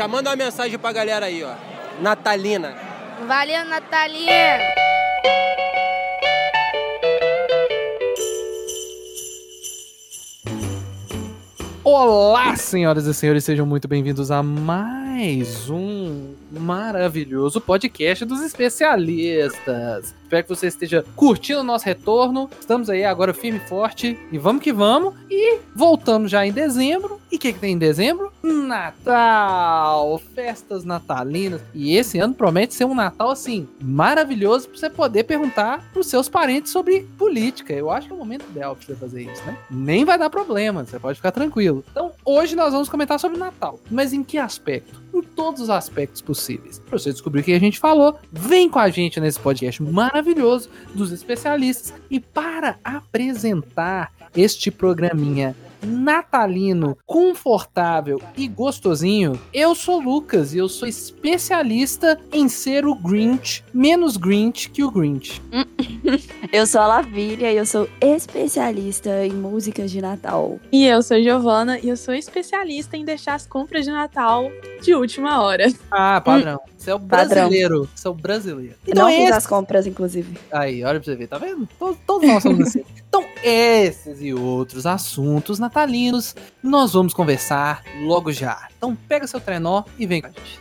Já manda uma mensagem pra galera aí, ó. Natalina. Valeu, Natalina! Olá, senhoras e senhores, sejam muito bem-vindos a mais um maravilhoso podcast dos especialistas. Espero que você esteja curtindo o nosso retorno. Estamos aí agora firme e forte e vamos que vamos. E voltamos já em dezembro. E o que, que tem em dezembro? Natal! Festas natalinas. E esse ano promete ser um Natal assim maravilhoso para você poder perguntar pros seus parentes sobre política. Eu acho que é o momento ideal para você fazer isso, né? Nem vai dar problema, você pode ficar tranquilo. Então, hoje nós vamos comentar sobre Natal. Mas em que aspecto? Em todos os aspectos possíveis. Para você descobrir o que a gente falou, vem com a gente nesse podcast maravilhoso dos especialistas. E para apresentar este programinha natalino, confortável e gostosinho, eu sou o Lucas e eu sou especialista em ser o Grinch, menos Grinch que o Grinch. Eu sou a Lavília e eu sou especialista em músicas de Natal. E eu sou Giovana e eu sou especialista em deixar as compras de Natal de última hora. Ah, padrão. Você é o Padrão. brasileiro. Você é o brasileiro. Eu não fiz esse- as compras, inclusive. Aí, olha pra você ver, tá vendo? Todos, todos nós somos assim. Então, esses e outros assuntos natalinos nós vamos conversar logo já. Então, pega seu trenó e vem com a gente.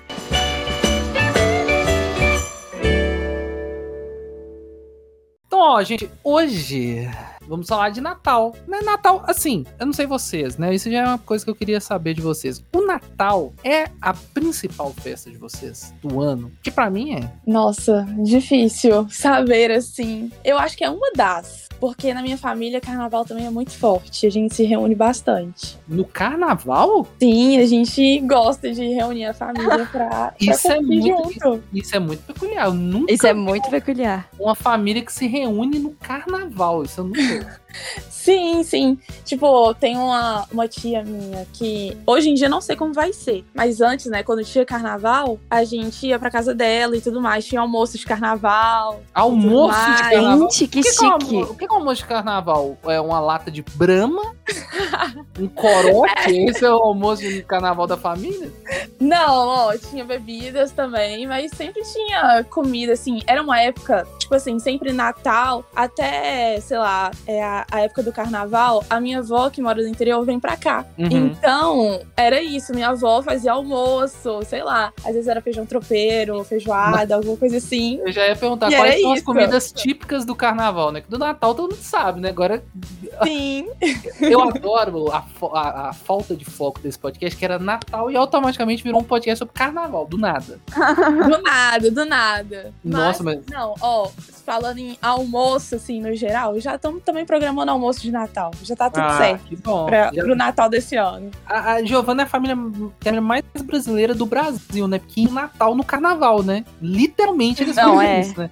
Então, ó, gente, hoje vamos falar de Natal. Né, Natal, assim, eu não sei vocês, né? Isso já é uma coisa que eu queria saber de vocês. O Natal é a principal festa de vocês do ano? Que pra mim é. Nossa, difícil saber assim. Eu acho que é uma das. Porque na minha família, carnaval também é muito forte. A gente se reúne bastante. No carnaval? Sim, a gente gosta de reunir a família pra, pra Isso é curtir muito- junto. Isso é muito peculiar. Eu nunca Isso é muito peculiar. uma família que se reúne no carnaval. Isso eu nunca. Sim, sim. Tipo, tem uma, uma tia minha que hoje em dia não sei como vai ser. Mas antes, né, quando tinha carnaval, a gente ia pra casa dela e tudo mais. Tinha almoço de carnaval. Almoço de carnaval. Gente, que que, que, é um chique. almo- o que é almoço de carnaval? É uma lata de brama? um corote? Esse é o almoço de carnaval da família? Não, ó, tinha bebidas também, mas sempre tinha comida, assim. Era uma época, tipo assim, sempre Natal, até, sei lá, é a, a época do carnaval, a minha avó, que mora no interior, vem pra cá. Uhum. Então, era isso. Minha avó fazia almoço, sei lá. Às vezes era feijão tropeiro, feijoada, alguma coisa assim. Eu já ia perguntar E quais são as isso. comidas típicas do carnaval, né? Que do Natal todo mundo sabe, né? Agora, Sim. eu adoro a, a- a falta de foco desse podcast, que era Natal e automaticamente virou um podcast sobre carnaval, do nada. Do nada, do nada. Nossa, mas- Não, ó, falando em almoço, assim, no geral, já estamos também programando almoço de Natal. Já tá tudo Ah, certo. que bom. Pra, Já- pro Natal desse ano. A, a Giovana é a família, a mais brasileira do Brasil, né? Porque em Natal no carnaval, né? Literalmente eles Não, fazem é. isso, né?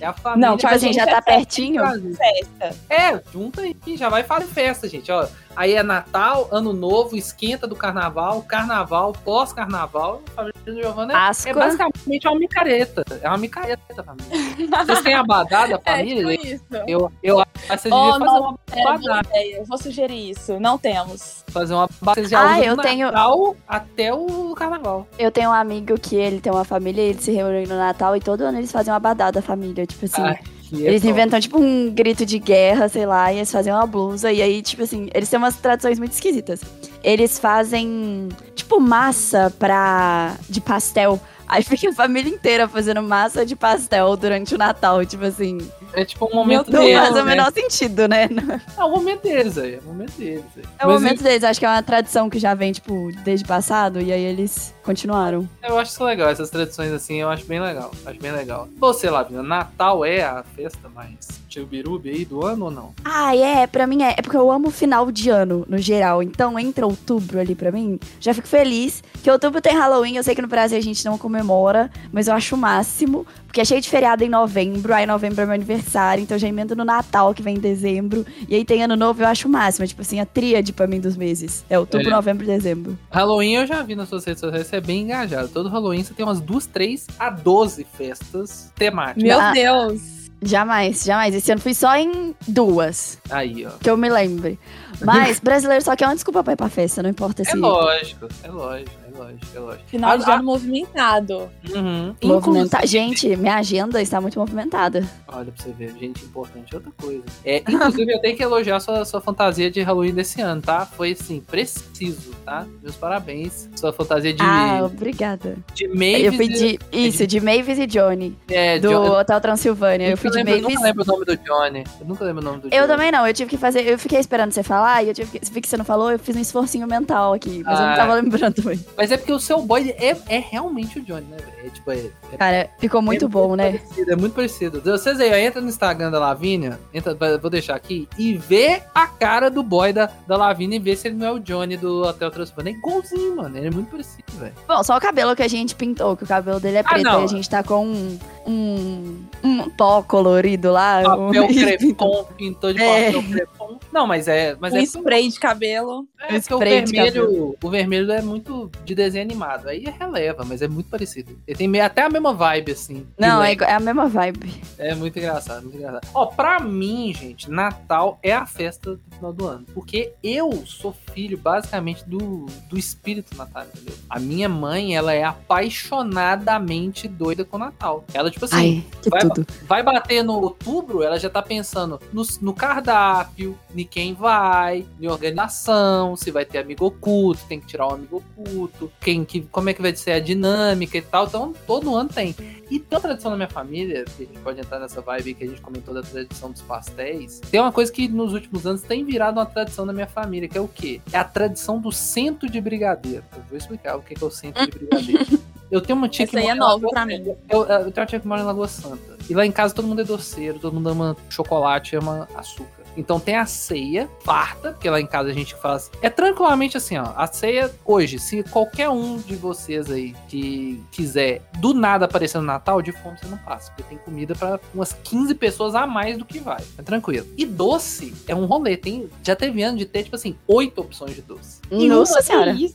É a família. Não, Tipo pra assim, gente já é tá pertinho. Festa. É, junta aí, já vai fazer festa, gente. Ó, aí é Natal, Ano Novo, esquenta do Carnaval, Carnaval, pós-Carnaval. Família Giovana é, é basicamente uma micareta. É uma micareta, família. Vocês têm abadá da É, família? tipo isso. eu, eu acho que vocês Oh, fazer uma É, abadá. Eu vou sugerir isso. Não temos. Fazer uma abadá. Vocês já Ah, eu tenho- Natal até o Carnaval. Eu tenho um amigo que ele tem uma família e eles se reúnem no Natal e todo ano eles fazem uma badada da família. Tipo assim, Ai, que é eles inventam tipo um grito de guerra, sei lá, e eles fazem uma blusa. E aí, tipo assim, eles têm umas tradições muito esquisitas. Eles fazem, tipo, massa pra. de pastel. Aí fica a família inteira fazendo massa de pastel durante o Natal, tipo assim. É tipo um momento Meu Não deles, faz o né? menor sentido, né? É o momento deles aí, é o momento deles. aí. É o Mas momento deles, acho que é uma tradição que já vem, tipo, desde o passado, e aí eles continuaram. Eu, acho isso legal, essas tradições assim, eu acho bem legal. Acho bem legal. Você, Lavina, Natal é a festa mais tchubirubi aí do ano ou não? Ah, é, pra mim é. É porque eu amo o final de ano, no geral. Então, entra outubro ali pra mim, já fico feliz. Que outubro tem Halloween, eu sei que no Brasil a gente não comemora, mas eu acho o máximo. Porque é cheio de feriado em novembro, aí novembro é meu aniversário, então eu já emendo no Natal, que vem em dezembro. E aí tem ano novo, eu acho o máximo. É tipo assim, a tríade pra mim dos meses. É outubro, É. novembro e dezembro. Halloween eu já vi nas suas redes sociais, você é bem engajado. Todo Halloween você tem umas duas, três a 12 festas temáticas. Meu Ah. Deus. Jamais, jamais. Esse ano fui só em duas, Aí, ó. que eu me lembre. Mas brasileiro só quer uma desculpa pra ir pra festa, não importa É se. é lógico, é lógico. Lógico, é lógico. Final de Ah, ano movimentado. Uhum. Inclusive- Gente, minha agenda está muito movimentada. Olha pra você ver, gente importante é outra coisa. É, inclusive, eu tenho que elogiar sua, sua fantasia de Halloween desse ano, tá? Foi assim, preciso, tá? Meus parabéns. Sua fantasia de, Ah, obrigada. de Mavis. eu pedi isso, de Mavis e Johnny, é, do John- Hotel Transilvânia. Eu nunca fui de lembro- Mavis. nunca lembro o nome do Johnny. Eu nunca lembro o nome do Johnny. Eu também não, eu tive que fazer. Eu fiquei esperando você falar e eu tive que. Vi que você não falou, eu fiz um esforcinho mental aqui. Mas eu Ah. não tava lembrando também. Mas é porque o seu boy é, é realmente o Johnny, né, velho? É tipo, é, é Cara, ficou muito é bom, né? Parecido, é muito parecido. Vocês aí, ó, entra no Instagram da Lavínia, entra, vou deixar aqui, e vê a cara do boy da, da Lavínia e vê se ele não é o Johnny do Hotel Transilvânia. É igualzinho, mano. Ele é muito parecido, velho. Bom, só o cabelo que a gente pintou, que o cabelo dele é Ah, preto não. e a gente tá com um, um, um pó colorido lá. Papel um- crepom, pintou de É. papel crepom. Não, mas é. Mas um é spray de cabelo. É, porque o vermelho, o vermelho é muito de desenho animado. Aí releva, mas é muito parecido. Ele tem até a mesma vibe, assim. Não, é, é a mesma vibe. É muito engraçado, muito engraçado. Ó, pra mim, gente, Natal é a festa do final do ano. Porque eu sou filho, basicamente, do, do espírito natal, entendeu? A minha mãe, ela é apaixonadamente doida com o Natal. Ela, tipo assim, Ai, vai- vai bater no outubro, ela já tá pensando no, no cardápio, em quem vai, em organização, se vai ter amigo oculto, tem que tirar o amigo oculto, quem que, como é que vai ser a dinâmica e tal. Então, todo ano tem. E tem uma tradição na minha família, que a gente pode entrar nessa vibe que a gente comentou da tradição dos pastéis. Tem uma coisa que nos últimos anos tem virado uma tradição na minha família, que é o quê? É a tradição do cento de brigadeiro. Eu vou explicar o que é o cento de brigadeiro. Eu tenho uma tia Essa que é mora Lagoa pra Santa. mim. Eu, eu tenho uma tia que mora em Lagoa Santa. E lá em casa todo mundo é doceiro, todo mundo ama chocolate, ama açúcar. Então tem a ceia farta, porque lá em casa a gente faz. É tranquilamente assim, ó. A ceia hoje, se qualquer um de vocês aí que quiser do nada aparecer no Natal, de fome você não passa. Porque tem comida pra umas 15 pessoas a mais do que vai. É tranquilo. E doce é um rolê. Tem, já teve ano de ter, tipo assim, oito opções de doce. Nossa senhora. Isso?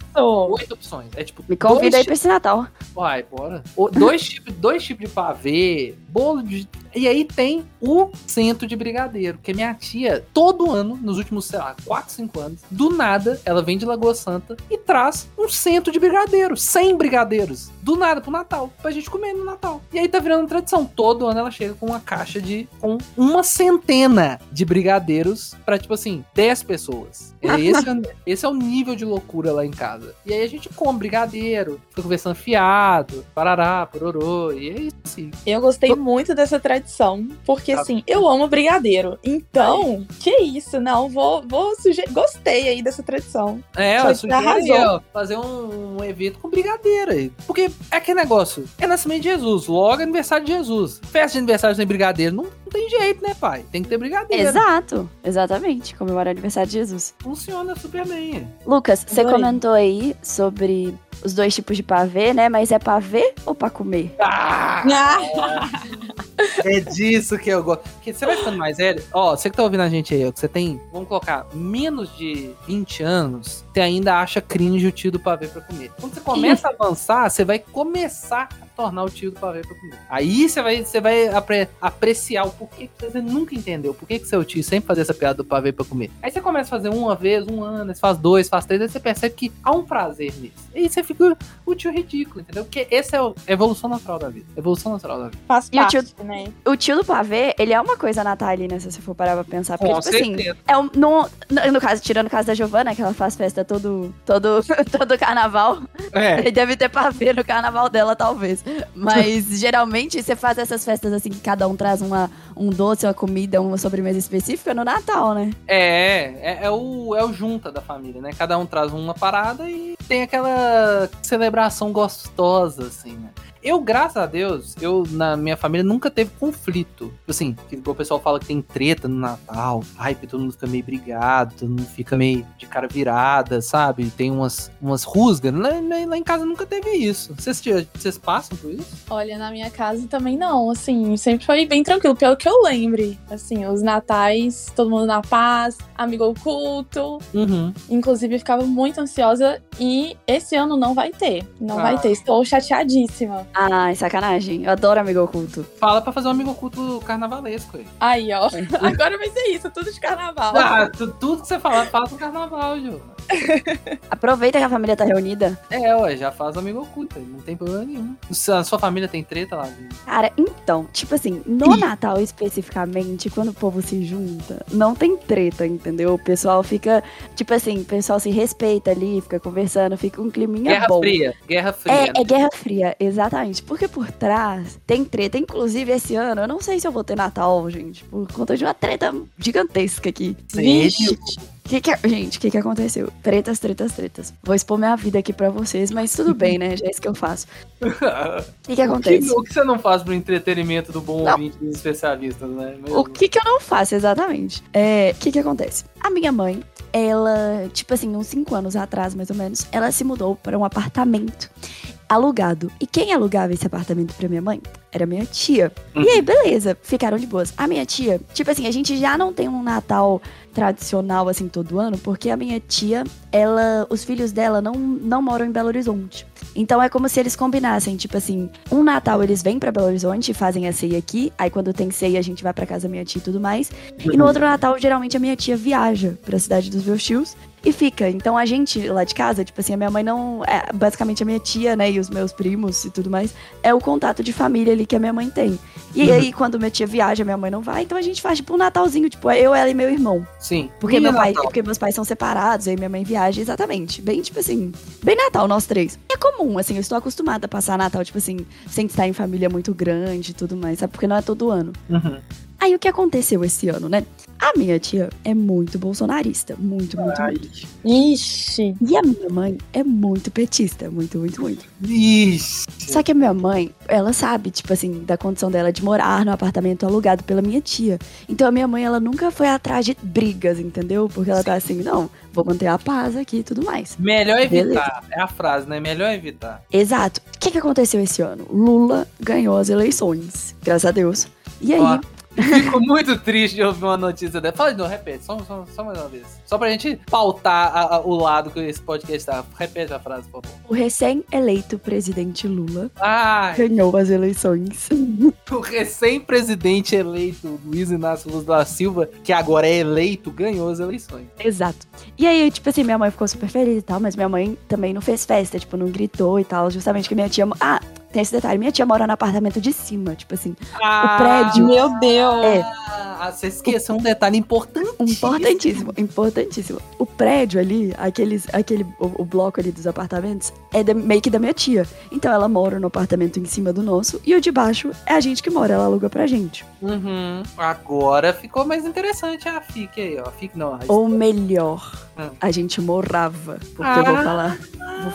Oito opções. É tipo. Me convida aí pra esse Natal. Vai, bora. O- dois tipos dois tipos de pavê, bolo de. E aí tem o centro de brigadeiro, que minha tia, todo ano, nos últimos, sei lá, 4, 5 anos, do nada, ela vem de Lagoa Santa e traz um centro de brigadeiro, 100 brigadeiros, do nada pro Natal, pra gente comer no Natal. E aí tá virando tradição. Todo ano ela chega com uma caixa de. com uma centena de brigadeiros pra, tipo assim, 10 pessoas. É esse, esse é o nível de loucura lá em casa. E aí a gente come brigadeiro, fica conversando fiado, parará, pororô, e é isso. assim. Eu gostei muito dessa tradição, porque Tá. assim, eu amo brigadeiro. Então, que isso, não, vou, vou sugerir. Gostei aí dessa tradição. É, Só sugere aí, arrasou. ó, fazer um, um evento com brigadeiro aí. Porque é aquele negócio, é nascimento de Jesus, logo é aniversário de Jesus. Festa de aniversário sem brigadeiro, não, não tem jeito, né, pai? Tem que ter brigadeiro. Exato, exatamente. Comemorar o aniversário de Jesus. Funciona super bem. Lucas, você comentou aí sobre os dois tipos de pavê, né? Mas é pavê ou pra comer? Ah! Ah, É disso que eu gosto. Porque você vai ficando mais velho. Ó, você que tá ouvindo a gente aí, ó, que você tem, vamos colocar, menos de 20 anos, você ainda acha cringe o tio do pavê pra comer. Quando você começa a avançar, você vai começar a tornar o tio do pavê pra comer. Aí você vai, você vai apre- apreciar o porquê que você nunca entendeu. Por que que seu tio sempre fazia essa piada do pavê pra comer. Aí você começa a fazer uma vez, um ano, faz dois, faz três, aí você percebe que há um prazer nisso. E aí você fica o tio ridículo, entendeu? Porque essa é a evolução natural da vida. Evolução natural da vida. faz E o parte, tio- né? O tio do pavê, ele é uma coisa natalina, se você for parar pra pensar. Porque, Com tipo assim, certeza. é um, no, no, no caso, tirando o caso da Giovana, que ela faz festa todo, todo, todo carnaval. É. Ele deve ter pavê no carnaval dela, talvez. Mas geralmente você faz essas festas assim que cada um traz uma, um doce, uma comida, uma sobremesa específica no Natal, né? É, é, é o, é o junta da família, né? Cada um traz uma parada e tem aquela celebração gostosa, assim, né? Eu, graças a Deus, eu, na minha família, nunca teve conflito. Assim, o pessoal fala que tem treta no Natal. Ai, que todo mundo fica meio brigado, todo mundo fica meio de cara virada, sabe? Tem umas, umas rusgas. Lá, lá- em casa nunca teve isso. Vocês, vocês passam por isso? Olha, na minha casa também não, assim, sempre foi bem tranquilo, pelo que eu lembre. Assim, os natais, todo mundo na paz, amigo oculto. Uhum. Inclusive, ficava muito ansiosa e esse ano não vai ter. Não Ah. vai ter. Estou chateadíssima. Ai, sacanagem. Eu adoro amigo oculto. Fala pra fazer um amigo oculto carnavalesco aí. Aí, ó. Agora vai ser isso, tudo de carnaval. Ah, tu- tudo que você falar, fala pro carnaval, Ju. Aproveita que a família tá reunida. É, ué, já faz amigo oculto, não tem problema nenhum. A sua família tem treta lá? Cara, então, tipo assim, no Natal especificamente, quando o povo se junta, não tem treta, entendeu? O pessoal fica, tipo assim, o pessoal se respeita ali, fica conversando, fica um climinha Guerra bom. fria, guerra fria. É, é Guerra Fria, exatamente. Porque por trás tem treta. Inclusive, esse ano, eu não sei se eu vou ter Natal, gente, por conta de uma treta gigantesca aqui. Sério? Que que, gente, o que, que aconteceu? Tretas, tretas, tretas. Vou expor minha vida aqui pra vocês, mas tudo bem, né? Já é isso que eu faço. O que, que O acontece? que, o que você não faz pro entretenimento do bom Não. ouvinte dos especialistas, né? Meu O que, que eu não faço exatamente? É, o que, que acontece? A minha mãe, ela, tipo assim, uns 5 anos atrás, mais ou menos, ela se mudou para um apartamento alugado. E quem alugava esse apartamento pra minha mãe? Era minha tia. E aí, beleza, ficaram de boas. A minha tia, tipo assim, a gente já não tem um Natal tradicional assim todo ano, porque a minha tia, ela, os filhos dela não, não moram em Belo Horizonte. Então é como se eles combinassem, tipo assim, um Natal eles vêm pra Belo Horizonte e fazem a ceia aqui, aí quando tem ceia a gente vai pra casa da minha tia e tudo mais. E no outro Natal, geralmente a minha tia viaja pra cidade dos meus tios e fica. Então a gente lá de casa, tipo assim, a minha mãe não. É, basicamente a minha tia, né, e os meus primos e tudo mais, é o contato de família ali que a minha mãe tem. E aí, quando minha tia viaja, minha mãe não vai, então a gente faz tipo um Natalzinho, tipo, eu, ela e meu irmão. Sim. Porque, E meu pai, Natal? porque meus pais são separados, aí minha mãe viaja, exatamente. Bem, tipo assim, bem Natal, nós três. É comum, assim, eu estou acostumada a passar Natal, tipo assim, sem estar em família muito grande e tudo mais, sabe? Porque não é todo ano. Uhum. Aí o que aconteceu esse ano, né? A minha tia é muito bolsonarista. Muito, muito, Ai. muito. Ixi. E a minha mãe é muito petista. Muito, muito, muito. Ixi. Só que a minha mãe, ela sabe, tipo assim, da condição dela de morar no apartamento alugado pela minha tia. Então a minha mãe, ela nunca foi atrás de brigas, entendeu? Porque ela tá assim, não, vou manter a paz aqui e tudo mais. Melhor evitar. Beleza. É a frase, né? Melhor evitar. Exato. O que, que aconteceu esse ano? Lula ganhou as eleições, graças a Deus. E aí, Ó, Fico muito triste de ouvir uma notícia dessa. Fala de novo, repete, só, só, só mais uma vez. Só pra gente pautar a- a- o lado que esse podcast tá. Repete a frase, por favor. o recém-eleito presidente Lula Ai, ganhou as eleições. o recém-presidente eleito Luiz Inácio Lula da Silva, que agora é eleito, ganhou as eleições. Exato. E aí, tipo assim, minha mãe ficou super feliz e tal, mas minha mãe também não fez festa, tipo, não gritou e tal, justamente que minha tia. Ah, tem esse detalhe, minha tia mora no apartamento de cima, tipo assim, Ah, prédio. Meu Deus. É. Ah, você esqueceu um detalhe importante. importantíssimo, importantíssimo. O prédio ali, aqueles, aquele, o, o bloco ali dos apartamentos, é da- meio que da minha tia. Então ela mora no apartamento em cima do nosso e o de baixo é a gente que mora, ela aluga pra gente. Uhum. Agora ficou mais interessante a FIC aí, ó. FIC não, Ou melhor, Ah. a gente morava. Porque eu vou Ah. falar.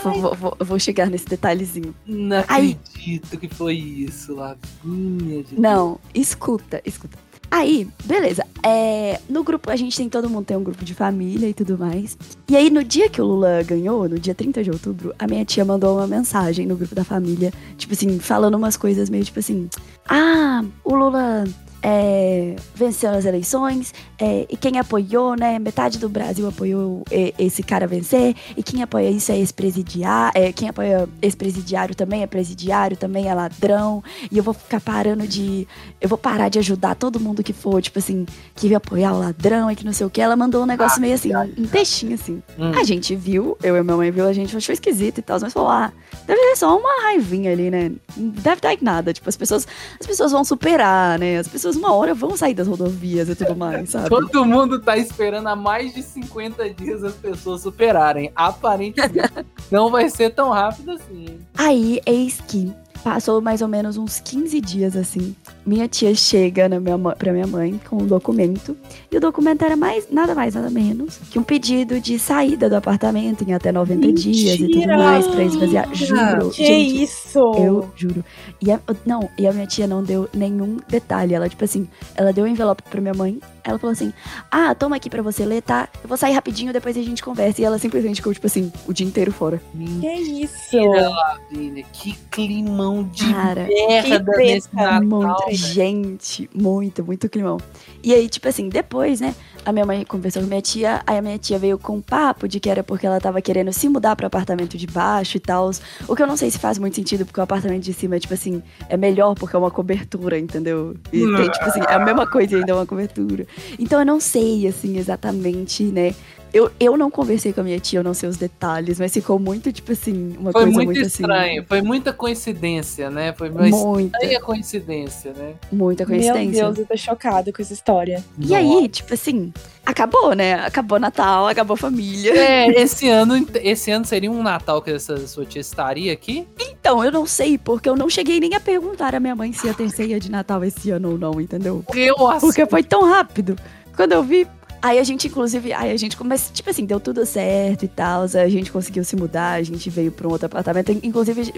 Vou, vou- vou- vou chegar nesse detalhezinho. Não Aí- acredito que foi isso, Lavinha. de Não, escuta, escuta. Aí, beleza. É, no grupo, a gente tem todo mundo tem um grupo de família e tudo mais. E aí, no dia que o Lula ganhou, no dia 30 de outubro, a minha tia mandou uma mensagem no grupo da família, tipo assim, falando umas coisas meio tipo assim: Ah, o Lula. É, venceu as eleições é, e quem apoiou, né? Metade do Brasil apoiou é, esse cara vencer e quem apoia isso é ex-presidiário, é, quem apoia ex-presidiário também é presidiário, também é ladrão e eu vou ficar parando de eu vou parar de ajudar todo mundo que for, tipo assim, que ia apoiar o ladrão e que não sei o que. Ela mandou um negócio meio assim, um textinho assim. Hum. A gente viu, eu e minha mãe viu, a gente achou esquisito e tal, mas falou, ah, deve ser só uma raivinha ali, né? Deve dar em nada. Tipo, as pessoas, as pessoas vão superar, né? As pessoas uma hora vão sair das rodovias e tudo mais, sabe? Todo mundo tá esperando há mais de 50 dias as pessoas superarem. Aparentemente, não vai ser tão rápido assim. Aí, eis que passou mais ou menos uns 15 dias assim. Minha tia chega na minha, pra minha mãe com um documento. E o documento era mais, nada mais, nada menos que um pedido de saída do apartamento em até 90 dias e tudo Mentira! mais pra esvaziar. Juro. Que gente, isso? Eu juro. E a, não, e a minha tia não deu nenhum detalhe. Ela, tipo assim, ela deu o envelope pra minha mãe. Ela falou assim: Ah, toma aqui pra você ler, tá? Eu vou sair rapidinho, depois a gente conversa. E ela simplesmente ficou, tipo assim, o dia inteiro fora. Que isso? Lavínia. Que climão de Cara, merda que nesse. Natal. muita gente. Muito, muito climão. E aí, tipo assim, depois, né? A minha mãe conversou com minha tia, aí a minha tia veio com um papo de que era porque ela tava querendo se mudar pro apartamento de baixo e tal. O que eu não sei se faz muito sentido, porque o apartamento de cima, tipo assim, é melhor porque é uma cobertura, entendeu? E tem, tipo assim, é a mesma coisa e ainda é uma cobertura. Então eu não sei, assim, exatamente, né? Eu, eu não conversei com a minha tia, eu não sei os detalhes, mas ficou muito, tipo assim, uma Foi coisa muito, muito, estranho, assim. foi muita coincidência, né? Foi uma Muita, estranha coincidência, né? muita Meu coincidência. Deus, eu tô chocada com essa história. E aí, tipo assim, acabou, né? Acabou Natal, acabou família. É, esse ano, esse ano seria um Natal que essa sua tia estaria aqui? Então, eu não sei, porque eu não cheguei nem a perguntar à minha mãe se ia ter ceia de Natal esse ano ou não, entendeu? Eu acho. Porque foi tão rápido. Quando eu vi. Aí a gente, inclusive, aí a gente começa, tipo assim, deu tudo certo e tal. A gente conseguiu se mudar, a gente veio pra um outro apartamento. Inclusive,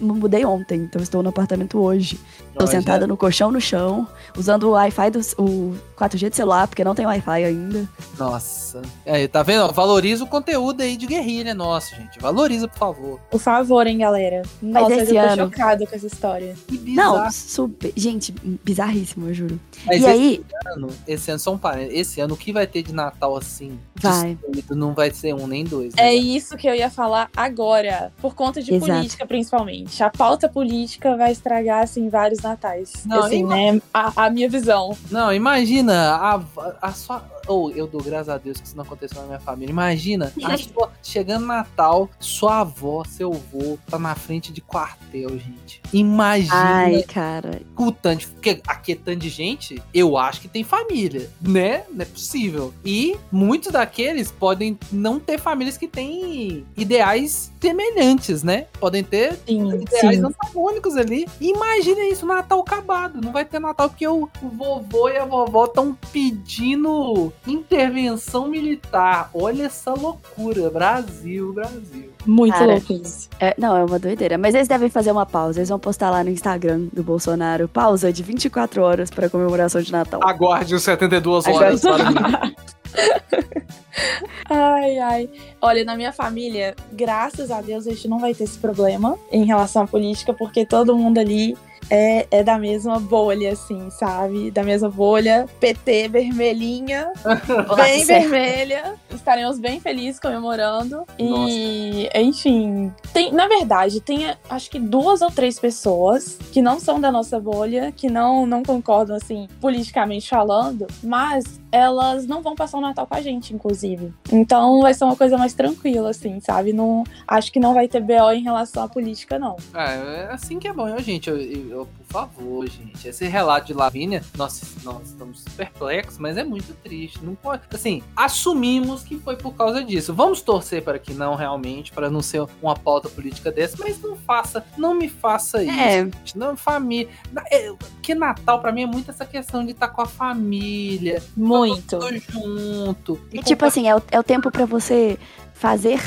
mudei ontem, então estou no apartamento hoje. Tô Nós sentada já- no colchão no chão, usando o Wi-Fi do o 4G do celular, porque não tem Wi-Fi ainda. Nossa. Aí, tá vendo? Valoriza o conteúdo aí de guerrilha nosso, gente. Valoriza, por favor. Por favor, hein, galera. Nossa, esse eu tô ano- chocada com essa história. Que Não, super. Gente, bizarríssimo, eu juro. Mas e esse aí, ano, esse ano, só um parênteses, esse ano o que vai ter de Natal assim? Vai. destruído, Não vai ser um nem dois. né? É isso que eu ia falar agora. Por conta de Exato. política, principalmente. A pauta política vai estragar, assim, vários natais. Não, assim, ima- né? A, a minha visão. Não, imagina a, a sua. Ou eu dou graças a Deus que isso não aconteceu na minha família. Imagina a sua, chegando Natal, sua avó, seu avô, tá na frente de quartel, gente. Imagina ai, cara. o tanto. de- Porque aqui é tanto de gente, eu acho que tem família, né? Não é possível. E muitos daqueles podem não ter famílias que têm ideais semelhantes, né? Podem ter Sim, ideais sim. antagônicos ali. Imagina isso, Natal acabado. Não vai ter Natal porque o, vovô e a vovó estão pedindo intervenção militar. Olha essa loucura. Brasil, Brasil. Muito Cara, louco isso. É, não, é uma doideira. Mas eles devem fazer uma pausa. Eles vão postar lá no Instagram do Bolsonaro. Pausa de 24 horas pra comemoração de Natal. Aguarde os 72 horas para. Ai, ai. Olha, na minha família, graças a Deus, a gente não vai ter esse problema em relação à política, porque todo mundo ali é, é da mesma bolha, assim, sabe? Da mesma bolha. PT vermelhinha, bem vermelha. Estaremos bem felizes comemorando. E, enfim, tem, na verdade, tem acho que duas ou três pessoas que não são da nossa bolha, que não, não concordam, assim, politicamente falando, mas elas não vão passar o Natal com a gente, inclusive. Então vai ser uma coisa mais tranquila, assim, sabe? Não, acho que não vai ter BO em relação à política, não. Ah, é assim que é bom, eu, gente. Eu, eu- por favor, gente. Esse relato de Lavínia, nós, nós estamos perplexos, mas é muito triste. Não pode. Assim, assumimos que foi por causa disso. Vamos torcer para que não realmente, para não ser uma pauta política dessa, mas não faça, não me faça isso. É. gente. Não, família. É, Porque Natal, pra mim, é muito essa questão de estar com a família. Muito. Junto. E tipo assim, é o, é o tempo pra você fazer.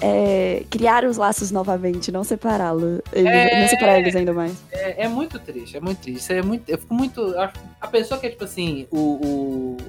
É, criar os laços novamente, não separá-lo. Eles- É. Não separar eles ainda mais. É, é muito triste, é muito triste. É muito, eu fico muito. acho- a pessoa que é, tipo assim, o,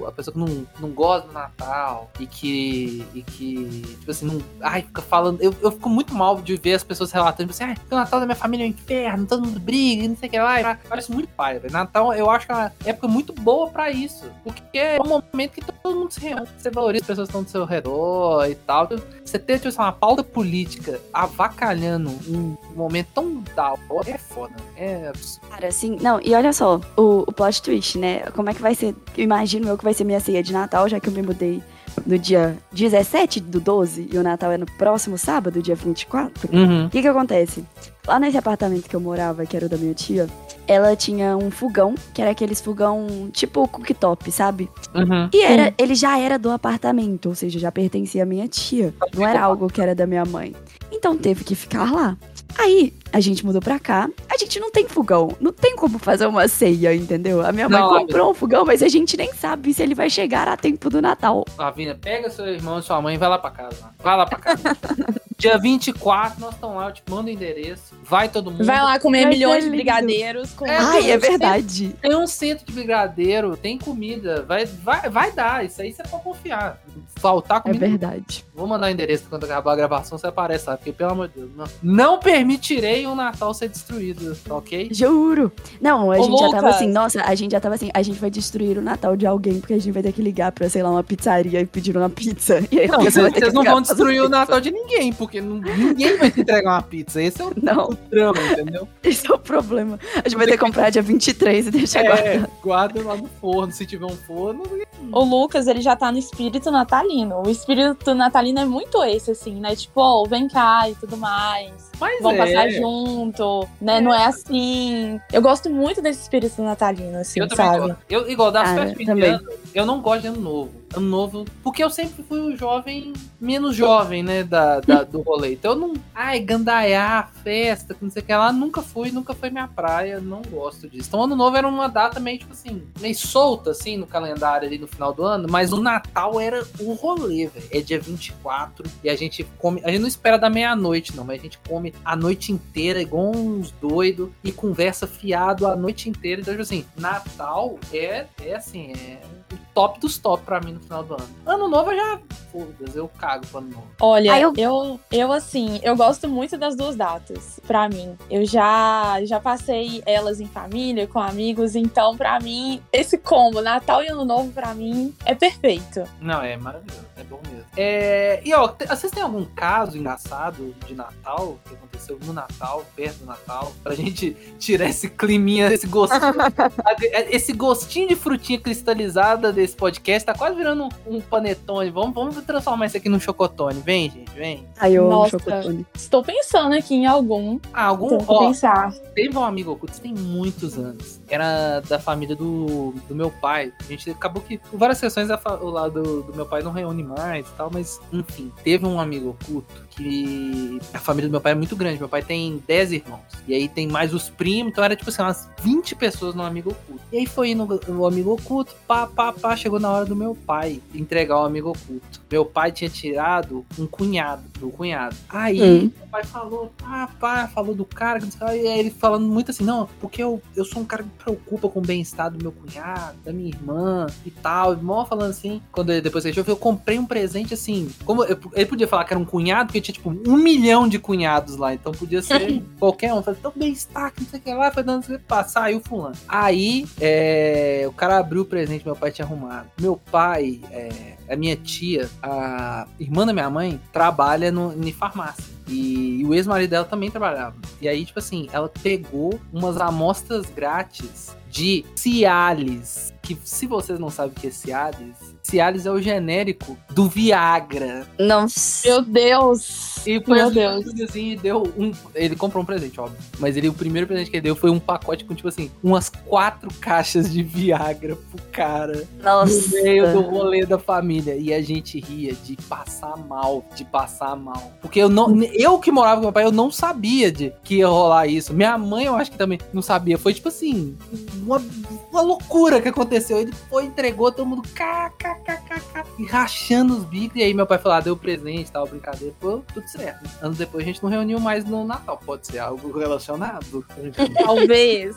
o- a pessoa que não, não gosta do Natal e que. E que. Tipo assim, não. Ai, fica falando. Eu, eu fico muito mal de ver as pessoas relatando, tipo assim, o Natal da minha família é um inferno, todo mundo briga, não sei o que lá. Parece muito pai, velho. Natal, eu acho que é uma época muito boa pra isso. Porque é um momento que todo mundo se reúne, você valoriza as pessoas que estão do seu redor e tal. Você ter, tipo uma pauta política avacalhando um momento tão da hora é foda. É absurdo. Cara, assim, não, e olha só, o, o plot twist, né? Como é que vai ser? Eu imagino eu que vai ser minha ceia de Natal, já que eu me mudei no dia 17 do 12 e o Natal é no próximo sábado, dia 24. Uhum. O que que acontece? Lá nesse apartamento que eu morava, que era o da minha tia, ela tinha um fogão, que era aqueles fogão tipo cooktop, sabe? Uhum. E era, ele já era do apartamento, ou seja, já pertencia à minha tia. Não era algo que era da minha mãe. Então teve que ficar lá. Aí, a gente mudou pra cá. A gente não tem fogão. Não tem como fazer uma ceia, entendeu? A minha mãe Não, comprou um fogão, mas a gente nem sabe se ele vai chegar a tempo do Natal. Lavínia, pega seu irmão e sua mãe e vai lá pra casa. Vai lá pra casa. Dia 24, nós estamos lá, eu te mando o endereço. Vai todo mundo. Vai lá comer Vai milhões de lindo. brigadeiros com É, Ai, é verdade. Tem um centro de brigadeiro, tem comida. Vai, vai, vai dar. Isso aí você pode confiar. Faltar É comida. verdade. Vou mandar o endereço quando acabar a gravação, você aparece lá, porque pelo amor de Deus, não, não permitirei um Natal ser destruído, tá ok? Juro. Não, a Ô, gente já tava Lucas. assim, nossa, a gente já tava assim, a gente vai destruir o Natal de alguém, porque a gente vai ter que ligar pra, sei lá, uma pizzaria e pedir uma pizza. E aí Não, vocês, vai ter que vocês não vão destruir o. Natal de ninguém, porque não- ninguém vai te entregar uma pizza. Esse é o, Não, o drama, entendeu? esse é o problema. A gente vai ter que comprar dia 23 e deixar guardado. É, guarda lá no forno, se tiver um forno. O Lucas, ele já tá no espírito natalino. O espírito natalino é muito esse, assim, né? Tipo, ó, vem cá e tudo mais. Mas Vamos é. passar junto, né? Não é assim. Eu gosto muito desse espírito natalino, assim, Eu sabe? Eu, igual das Cara, festas de também. ano, eu não gosto de ano novo. Ano novo, porque eu sempre fui o jovem, menos jovem, né, da, da- do rolê. Então eu não. Ai, gandaiar, festa, que não sei o que lá, nunca fui, nunca foi minha praia, não gosto disso. Então ano novo era uma data meio, tipo assim, meio solta, assim, no calendário ali no final do ano, mas o Natal era o rolê, velho. É dia 24 e a gente come. A gente não espera da meia-noite, não, mas a gente come a noite inteira, igual uns doidos, e conversa fiado a noite inteira. Então, tipo assim, Natal é, é assim, é top dos top pra mim no final do ano. Ano novo eu já. Foda-se, eu cago pro ano novo. Olha, Ah, eu- eu... eu, assim, eu gosto muito das duas datas, pra mim. Eu já, já passei elas em família, com amigos, então, pra mim, esse combo, Natal e Ano Novo, pra mim, é perfeito. Não, é maravilhoso, é bom mesmo. É, e ó, vocês têm algum caso engraçado de Natal que aconteceu no Natal, perto do Natal, pra gente tirar esse climinha, esse gostinho, esse gostinho de frutinha cristalizada desse podcast? Tá quase virando um, um panetone. Vamos, vamos transformar isso aqui num chocotone. Vem, gente, vem. Aí eu Nossa. chocotone. Estou pensando aqui em algum. Ah, algum. Tenho que Ó, pensar. Teve um amigo oculto, isso tem muitos anos. Era da família do, do meu pai. A gente acabou que, por várias sessões, o lado do, do meu pai não reúne mais e tal, mas, enfim, teve um amigo oculto que a família do meu pai é muito grande. Meu pai tem 10 irmãos. E aí tem mais os primos, então era tipo assim, umas 20 pessoas no amigo oculto. E aí foi no, no amigo oculto, pá, pá, pá, chegou na hora do meu pai entregar o amigo oculto. Meu pai tinha tirado um cunhado, do cunhado. Aí Hum. meu pai falou, pá, pá, falou do cara, que não sei e aí ele falando muito assim, não, porque eu, eu sou um cara que me preocupa com o bem-estar do meu cunhado, da minha irmã e tal. E mó falando assim, quando ele depois eu comprei um presente assim. Como ele podia falar que era um cunhado, porque tinha tipo um milhão de cunhados lá, então podia ser qualquer um. Falei, então bem-estar, não sei o que lá, foi dando assim, pá, saiu fulano. Aí é, o cara abriu o presente meu pai tinha arrumado. Meu pai, é, a minha tia, a irmã da minha mãe, trabalha no, em farmácia. E, o ex-marido dela também trabalhava. E aí, tipo assim, ela pegou umas amostras grátis de Cialis. Que se vocês não sabem o que é Cialis, Cialis é o genérico do Viagra. Nossa. Meu Deus! E foi Meu assim, Deus. assim, e deu um. Ele comprou um presente, óbvio. Mas ele, o primeiro presente que ele deu foi um pacote com, tipo assim, umas quatro caixas de Viagra pro cara. No meio do Nossa. rolê da família. E a gente ria de passar mal, de passar mal. Porque eu não. Eu que morava com meu pai, eu não sabia de que ia rolar isso. Minha mãe, eu acho que também não sabia. Foi tipo assim, uma, uma loucura que aconteceu. Ele foi, entregou, todo mundo kkkk, e rachando os bicos. E aí meu pai falou: ah, deu presente, tal, brincadeira. Foi tudo certo. Anos depois a gente não reuniu mais no Natal. Pode ser algo relacionado. Talvez.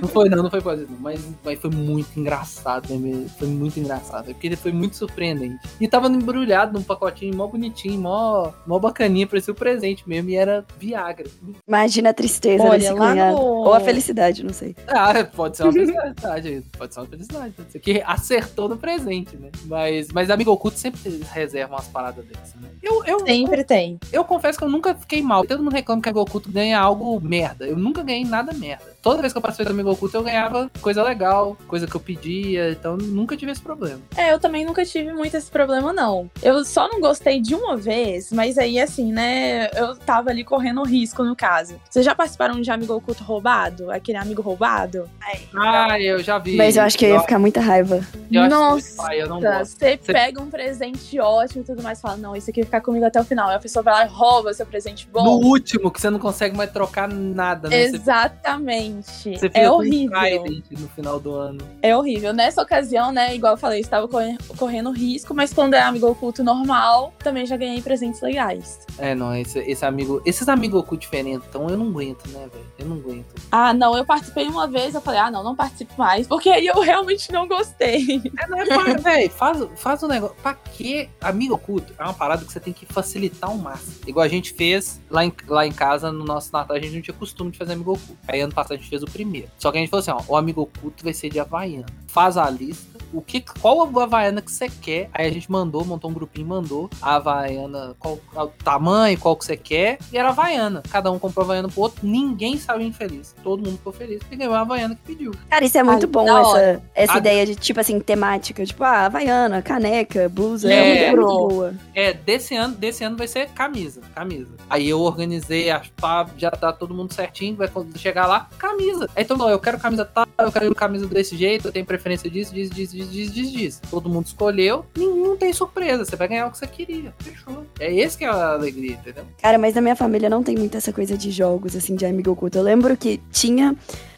Não foi, não, não foi quase não. Mas, mas foi muito engraçado, né? mesmo? Foi muito engraçado. Porque ele foi muito surpreendente. E tava embrulhado num pacotinho mó bonitinho, mó, mó bacaninha, parecia o presente mesmo. E era Viagra. Imagina a tristeza Olha, desse cunhado. no- Ou a felicidade, não sei. Ah, pode ser uma felicidade. pode ser uma felicidade. Ser que acertou no presente, né? Mas, mas amigo oculto sempre reserva umas paradas dessas, né? Eu, eu, Sempre tem. eu confesso que eu nunca fiquei mal. Todo mundo reclama que amigo oculto ganha algo merda. Eu nunca ganhei nada merda. Toda vez que eu participei do amigo oculto, eu ganhava coisa legal, coisa que eu pedia. Então nunca tive esse problema. É, eu também nunca tive muito esse problema, não. Eu só não gostei de uma vez, mas aí, assim, né? Eu tava ali correndo risco, no caso. Vocês já participaram de amigo oculto roubado? Aquele amigo roubado? Ah, eu já vi. Mas eu acho que eu ia ficar muita raiva. eu Nossa, pai, eu não gosto. Você pega um presente ótimo e tudo mais, fala, não, esse aqui vai ficar comigo até o final. E a pessoa vai lá e rouba seu presente No bom. último, que você não consegue mais trocar nada, né? Exatamente. Você fica é horrível. No final do ano. É horrível. Nessa ocasião, né, igual eu falei, eu estava corre- correndo risco, mas quando é amigo oculto normal, também já ganhei presentes legais. É, não, esse, esse amigo. Esses amigos ocultos diferentão, eu não aguento, né, velho? Eu não aguento. Ah, não, eu participei uma vez, eu falei, ah, não, não participo mais, porque aí eu realmente não gostei. É, não é velho. Faz, faz um negócio. Pra que amigo oculto? É uma parada que você tem que facilitar ao máximo. Igual a gente fez lá em, lá em casa, no nosso Natal, a gente não tinha costume de fazer amigo oculto. Aí ano passado a gente fez o primeiro. Só que a gente falou assim: ó, o amigo oculto vai ser de Havaiana. Faz a lista. O que, qual a Havaiana que você quer? Aí a gente mandou, montou um grupinho, mandou a Havaiana, qual o tamanho, qual que você quer, e era Havaiana. Cada um comprou a Havaiana pro outro, ninguém saiu infeliz. Todo mundo ficou feliz e ganhou a Havaiana que pediu. Cara, isso é muito Ai, bom, essa, essa A- ideia de, tipo assim, temática. Tipo, ah, havaiana, caneca, blusa. É, É. muito boa. É, desse ano, desse ano vai ser camisa, camisa. Aí eu organizei, as pá, já tá todo mundo certinho, vai chegar lá, camisa. Aí todo mundo, eu quero camisa tal, eu quero camisa desse jeito, eu tenho preferência disso, disso, disso, disso, disso, disso, disso. Todo mundo escolheu, nenhum tem surpresa, você vai ganhar o que você queria. Fechou. É esse que é a alegria, entendeu? Cara, mas na minha família não tem muito essa coisa de jogos, assim, de amigo oculto. Eu lembro que tinha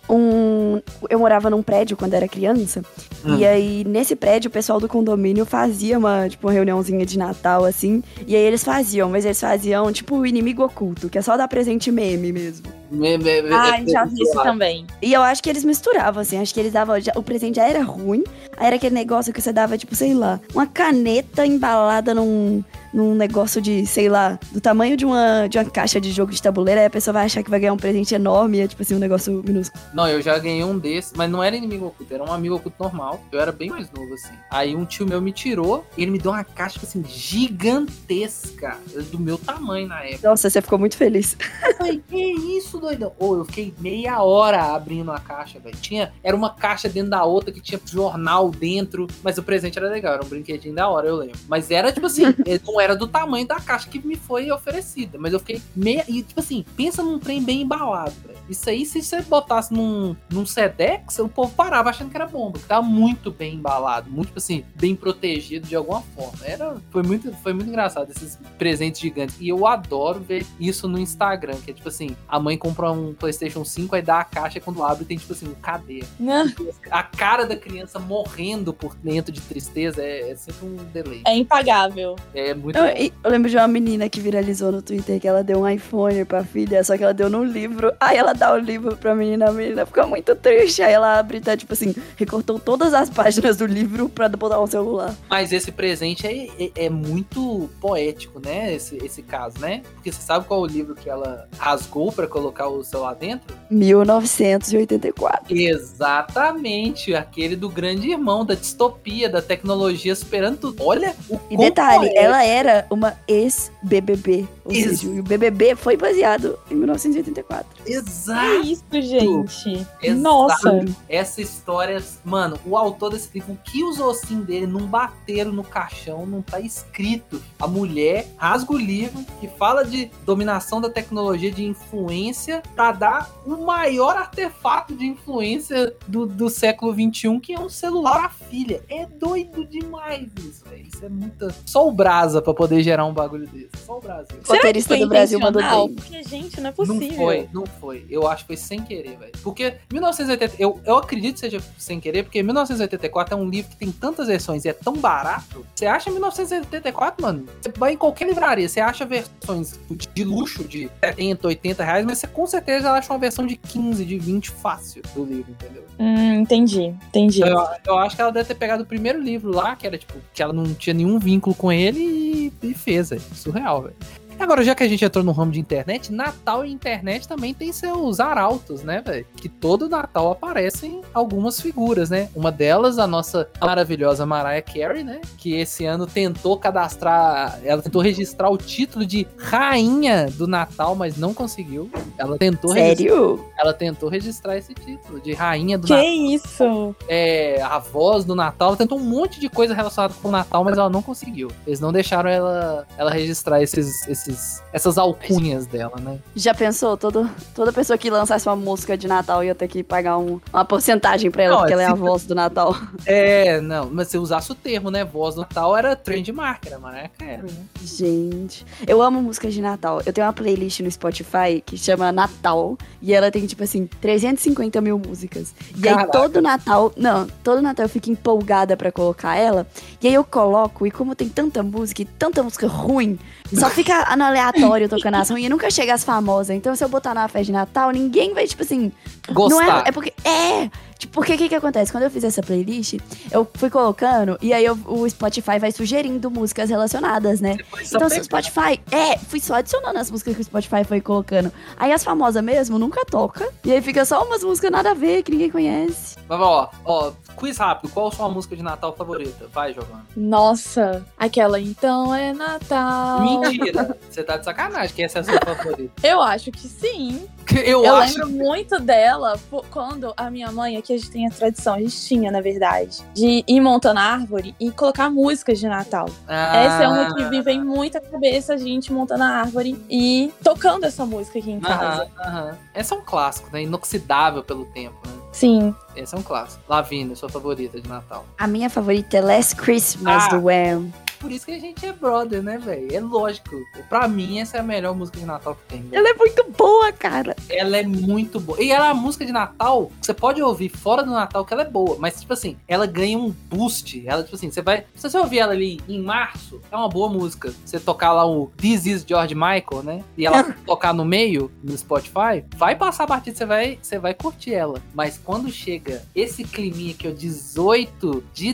um. Eu morava num prédio quando era criança. Hum. E aí, nesse prédio, o pessoal do condomínio fazia uma, tipo, uma reuniãozinha de Natal, assim. E aí eles faziam, mas eles faziam, tipo, o inimigo oculto, que é só dar presente meme mesmo. Me- me- me- Ai, já vi isso também. E eu acho que eles misturavam, assim. Acho que eles davam. já- o presente já era ruim. Aí era aquele negócio que você dava, tipo, sei lá, uma caneta embalada num, num negócio de, sei lá, do tamanho de uma, de uma caixa de jogo de tabuleiro. Aí a pessoa vai achar que vai ganhar um presente enorme. É, tipo assim, um negócio minúsculo. Não, eu já ganhei um desses, mas não era inimigo oculto, era um amigo oculto normal. Eu era bem mais novo, assim. Aí um tio meu me tirou e ele me deu uma caixa, assim, gigantesca. Do meu tamanho na época. Nossa, você ficou muito feliz. Eu falei, que isso, doidão? Ô, eu fiquei meia hora abrindo a caixa, velho. Tinha, era uma caixa dentro da outra que tinha jornal dentro, mas o presente era legal, era um brinquedinho da hora, eu lembro. Mas era, tipo assim, ele não era do tamanho da caixa que me foi oferecida, mas eu fiquei meia... E, tipo assim, pensa num trem bem embalado, velho. Isso aí, se você botasse num, num Sedex, o povo parava achando que era bomba, porque tava muito bem embalado, muito, tipo assim, bem protegido de alguma forma. Era, foi, muito, foi muito engraçado, esses presentes gigantes. E eu adoro ver isso no Instagram, que é tipo assim, a mãe compra um PlayStation 5, aí dá a caixa, e quando abre tem tipo assim, um cadê? Não, A cara da criança morrendo por dentro de tristeza é, é sempre um delay. é impagável. É muito Eu, eu lembro de uma menina que viralizou no Twitter que ela deu um iPhone pra filha, só que ela deu num livro. Aí ela dá o livro pra menina, a menina fica muito triste. Aí ela abre tá, tipo assim, recortou todas as páginas do livro pra botar no celular. Mas esse presente é, é, é muito poético, né? Esse, esse caso, né? Porque você sabe qual é o livro que ela rasgou pra colocar o celular dentro? 1984. Exatamente, aquele do grande irmão, da distopia, da tecnologia superando tudo. Olha o E detalhe, poético. ela era uma ex-BBB. Ou Isso. seja, o BBB foi baseado em 1984. Exato. Que isso, gente. Exato. Nossa. Essa história, mano, o autor desse livro, o que os ossinhos dele não bateram no caixão, não tá escrito. A mulher rasga o livro que fala de dominação da tecnologia, de influência, pra dar o maior artefato de influência do, do século XXI, que é um celular à filha. É doido demais isso, velho. Isso é muita. Só o Brasa pra poder gerar um bagulho desse. Só o Brasil. O roteirista Foi do Brasil mandou bem. Porque, gente, não é Não possível. foi, não foi. Eu acho que foi sem querer, velho. Porque 1980, eu, eu acredito que seja sem querer, porque 1984 é um livro que tem tantas versões e é tão barato. Você acha 1984, mano? Você vai em qualquer livraria, você acha versões de luxo de 70, 80 reais, mas você com certeza acha uma versão de 15, de 20 fácil do livro, entendeu? Hum, entendi, entendi. Eu, eu acho que ela deve ter pegado o primeiro livro lá, que era tipo, que ela não tinha nenhum vínculo com ele e, e fez, velho. Surreal, velho. Agora, já que a gente entrou no ramo de internet, Natal e internet também tem seus arautos, né, velho? Que todo Natal aparecem algumas figuras, né? Uma delas, a nossa maravilhosa Mariah Carey, né? Que esse ano tentou cadastrar, ela tentou registrar o título de rainha do Natal, mas não conseguiu. Ela tentou, registrar, Sério? ela tentou registrar esse título de rainha do Que Natal isso? é, a voz do Natal. Ela tentou um monte de coisa relacionada com o Natal, mas ela não conseguiu. Eles não deixaram ela, ela registrar esses, esses, essas alcunhas dela, né? Já pensou? Todo, toda pessoa que lançasse uma música de Natal ia ter que pagar um- uma porcentagem pra ela, Não, porque ela é a se- voz do Natal. É, não, mas se usasse o termo, né? Voz do Natal era trademark, era Mariah Carey, né? Gente, eu amo músicas de Natal. Eu tenho uma playlist no Spotify que chama Natal. E ela tem, tipo assim, 350 mil músicas. E aí Caraca. todo Natal. Não, todo Natal eu fico empolgada pra colocar ela. E aí eu coloco, e como tem tanta música e tanta música ruim, só fica. Não, aleatório tocando as ruins e nunca chega as famosas. Então, se eu botar na festa de Natal, ninguém vai, tipo assim. Não Gostar. é, é porque. É! Tipo, porque o que que acontece? Quando eu fiz essa playlist, eu fui colocando e aí eu- o Spotify vai sugerindo músicas relacionadas, né? Então, se o Spotify. É, fui só adicionando as músicas que o Spotify foi colocando. Aí as famosas mesmo nunca toca. E aí fica só umas músicas nada a ver, que ninguém conhece. Mas, ó, ó, quiz rápido. Qual a sua música de Natal favorita? Vai, Giovanna. Nossa, aquela então é Natal. Mentira. Você tá de sacanagem que essa é a sua favorita. Eu acho que sim. Eu, Eu acho. lembro muito dela quando a minha mãe, aqui a gente tem a tradição, a gente tinha, na verdade, de ir montando a árvore e colocar músicas de Natal. Ah, Essa é uma que me vem muito à cabeça, a gente montando a árvore e tocando essa música aqui em casa. Aham, aham. Essa é um clássico, né? Inoxidável pelo tempo, né? Sim. Esse é um clássico. Lavínia, sua favorita de Natal. A minha favorita é Last Christmas Ah. do Wham. Por isso que a gente é brother, né, velho? É lógico. Pra mim, essa é a melhor música de Natal que tem. velho. Ela é muito boa, cara. Ela é muito boa. E ela é uma música de Natal que você pode ouvir fora do Natal que ela é boa. Mas, tipo assim, ela ganha um boost. Ela, tipo assim, você vai. Se você ouvir ela ali em março, é uma boa música. Você tocar lá o This is George Michael, né? E ela tocar no meio, no Spotify, vai passar a partida, você vai, você vai curtir ela. Mas quando chega esse climinha aqui, ó, 18 de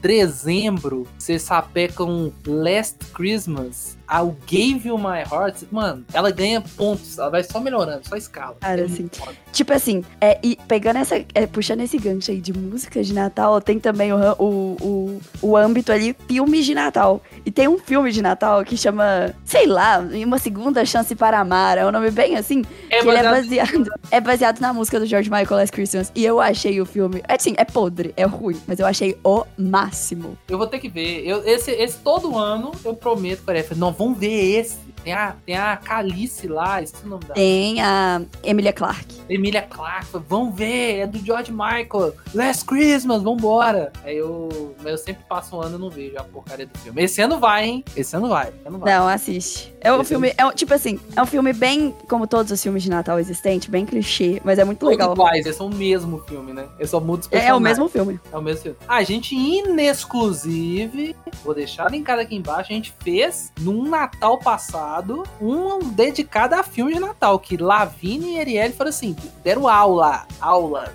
dezembro, você sapeca um Last Christmas. I'll Gave You My Heart, mano, ela ganha pontos, ela vai só melhorando, só escala. Cara, É assim. Tipo assim, é, e pegando essa. é, puxando esse gancho aí de música de Natal, tem também o, o, o, o âmbito ali, filmes de Natal. E tem um filme de Natal que chama, sei lá, Uma Segunda Chance para Amar. É um nome bem assim. É, que ele é baseado- é baseado na música do George Michael Last Christmas. E eu achei o filme. É assim, é podre, é ruim, mas eu achei o máximo. Eu vou ter que ver. Eu, esse, esse todo ano eu prometo para ele. Não, vamos ver esse. Tem a, tem a Calice lá, esqueci o nome dela. Tem a Emilia Clarke. Emília Clarke, vamos ver, é do George Michael. Last Christmas, vambora. Aí eu, eu sempre passo um ano e não vejo a porcaria do filme. Esse ano vai, hein? Esse ano vai. Esse ano vai. Não, assiste. É um Esse filme, é um- tipo assim, é um filme bem, como todos os filmes de Natal existentes, bem clichê, mas é muito Todos legal. iguais, eles são o mesmo filme, né? Eu só mudo os É, é o mesmo filme. É o mesmo filme. A gente, inexclusive, vou deixar linkado aqui embaixo, a gente fez, num Natal passado, um dedicado a filme de Natal, que Lavigne e Arielle foram assim, deram aula, aulas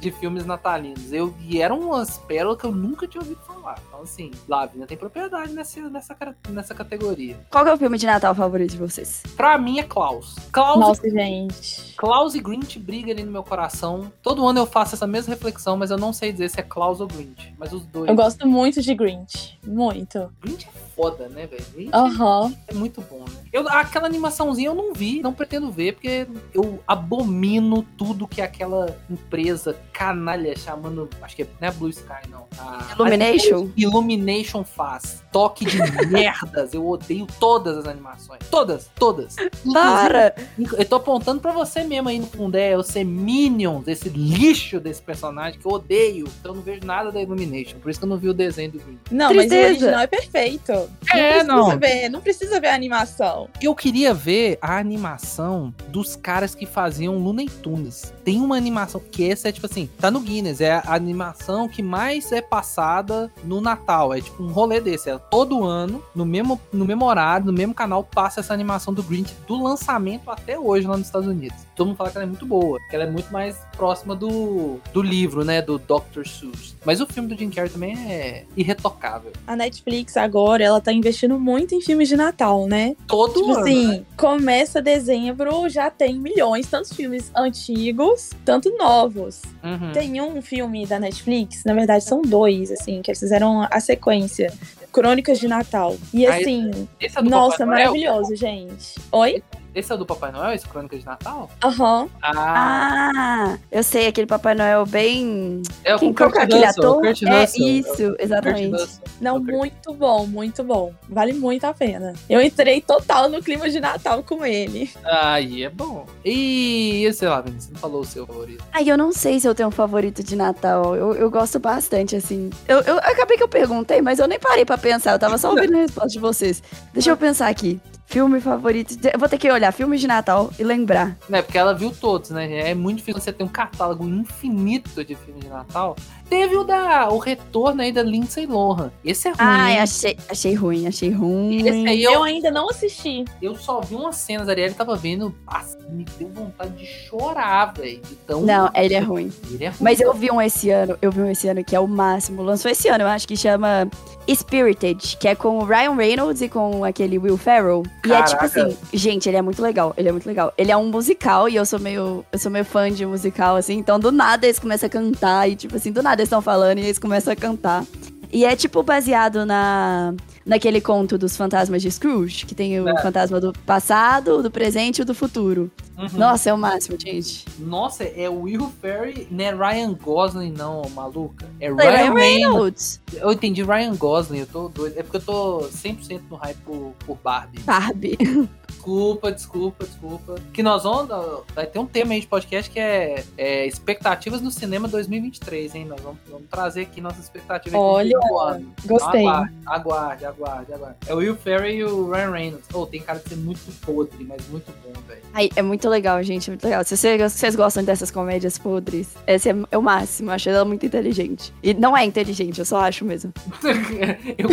de filmes natalinos. Eu, e eram umas pérolas que eu nunca tinha ouvido falar. Então, assim, Lavigne tem propriedade nessa, nessa, nessa categoria. Qual que é o filme de Natal favorito de vocês? Pra mim é Klaus. Klaus Nossa, gente. Klaus e Grinch brigam ali no meu coração. Todo ano eu faço essa mesma reflexão, mas eu não sei dizer se é Klaus ou Grinch. Mas os dois. Eu gosto muito de Grinch. Muito. Grinch é foda, né, velho? Grinch Aham. é muito bom, né? Eu, aquela animaçãozinha eu não vi, não pretendo ver, porque eu abomino tudo que aquela empresa canalha chamando. Acho que é, não é Blue Sky, não. A- Illumination? Illumination faz. Toque de merdas. Eu odeio todas as animações. Todas, todas. Para! Eu tô apontando pra você mesmo aí no fundo, é você Minions, esse lixo desse personagem que eu odeio. Então eu não vejo nada da Illumination. Por isso que eu não vi o desenho do Green. Não, mas o Tristeza. original é perfeito. É, não não. precisa ver, não precisa ver a animação. Eu queria ver a animação dos caras que faziam Looney Tunes. Tem uma animação que essa é tipo assim, tá no Guinness, é a animação que mais é passada no Natal. É tipo um rolê desse, é todo ano, no mesmo, no mesmo horário, no mesmo canal, passa essa animação do Grinch do lançamento até hoje lá nos Estados Unidos. Todo mundo fala que ela é muito boa, que ela é muito mais próxima do, do livro, né, do Dr. Seuss. Mas o filme do Jim Carrey também é irretocável. A Netflix agora, ela tá investindo muito em filmes de Natal, né? Todo Tipo ano, assim, né? começa dezembro, já tem milhões, tanto filmes antigos, tanto novos. Uhum. Tem um filme da Netflix, na verdade são dois, assim, que eles fizeram a sequência. Crônicas de Natal. E assim, é nossa, maravilhoso, gente. Oi? Esse é o do Papai Noel, esse Crônica de Natal? Aham. Ah, Ah, eu sei, aquele Papai Noel bem. é o Quem, o que é Kurt aquele ator? Kurt É Russell. isso, exatamente. Não, Ok. muito bom, muito bom. Vale muito a pena. Eu entrei total no clima de Natal com ele. Aí é bom. E, sei lá, Vinícius, você não falou o seu favorito. Ai, eu não sei se eu tenho um favorito de Natal. Eu, eu gosto bastante, assim. Eu, eu acabei que eu perguntei, mas eu nem parei pra pensar. Eu tava só ouvindo a resposta de vocês. Deixa eu pensar aqui. Filme favorito. Eu vou ter que olhar filmes de Natal e lembrar. Né, porque ela viu todos, né? É muito difícil você ter um catálogo infinito de filmes de Natal. Teve o da o retorno aí da Lindsay Lohan. Esse é ruim. Ai, achei, achei ruim, achei ruim. Esse aí Eu eu, ainda não assisti. eu só vi umas cenas, a Ariel tava vendo, nossa, me deu vontade de chorar, velho. de tão- Não, ele é ruim. Ele é ruim. Mas eu vi um esse ano, eu vi um esse ano que é o máximo. Lançou esse ano, eu acho que chama Spirited, que é com o Ryan Reynolds e com aquele Will Ferrell. E é tipo assim, gente, ele é muito legal, ele é muito legal. Ele é um musical e eu sou meio, eu sou meio fã de musical assim, então do nada eles começam a cantar e tipo assim, do nada eles estão falando e eles começam a cantar. E é tipo baseado na naquele conto dos fantasmas de Scrooge, que tem o É. fantasma do passado, do presente e do futuro. Uhum. Nossa, é o máximo, gente. Nossa, é o Will Ferry, não é Ryan Gosling, não, maluca. É Ryan Ryan Reynolds. Reynolds. Eu entendi Ryan Gosling, eu tô doido. É porque eu tô 100% no hype por, por Barbie. Barbie. Desculpa, desculpa, desculpa. Que nós vamos. Vai ter um tema aí de podcast que é, é expectativas no cinema 2023, hein? Nós vamos, vamos trazer aqui nossas expectativas Olha, ano. Gostei. Então, aguarde, aguarde, aguarde, aguarde. É o Will Ferry e o Ryan Reynolds. Oh, tem cara de ser muito podre, mas muito bom, velho. É muito legal, gente, muito legal. Se vocês, se vocês gostam dessas comédias podres, esse é, é o máximo. Eu acho ela muito inteligente. E não é inteligente, eu só acho mesmo. eu,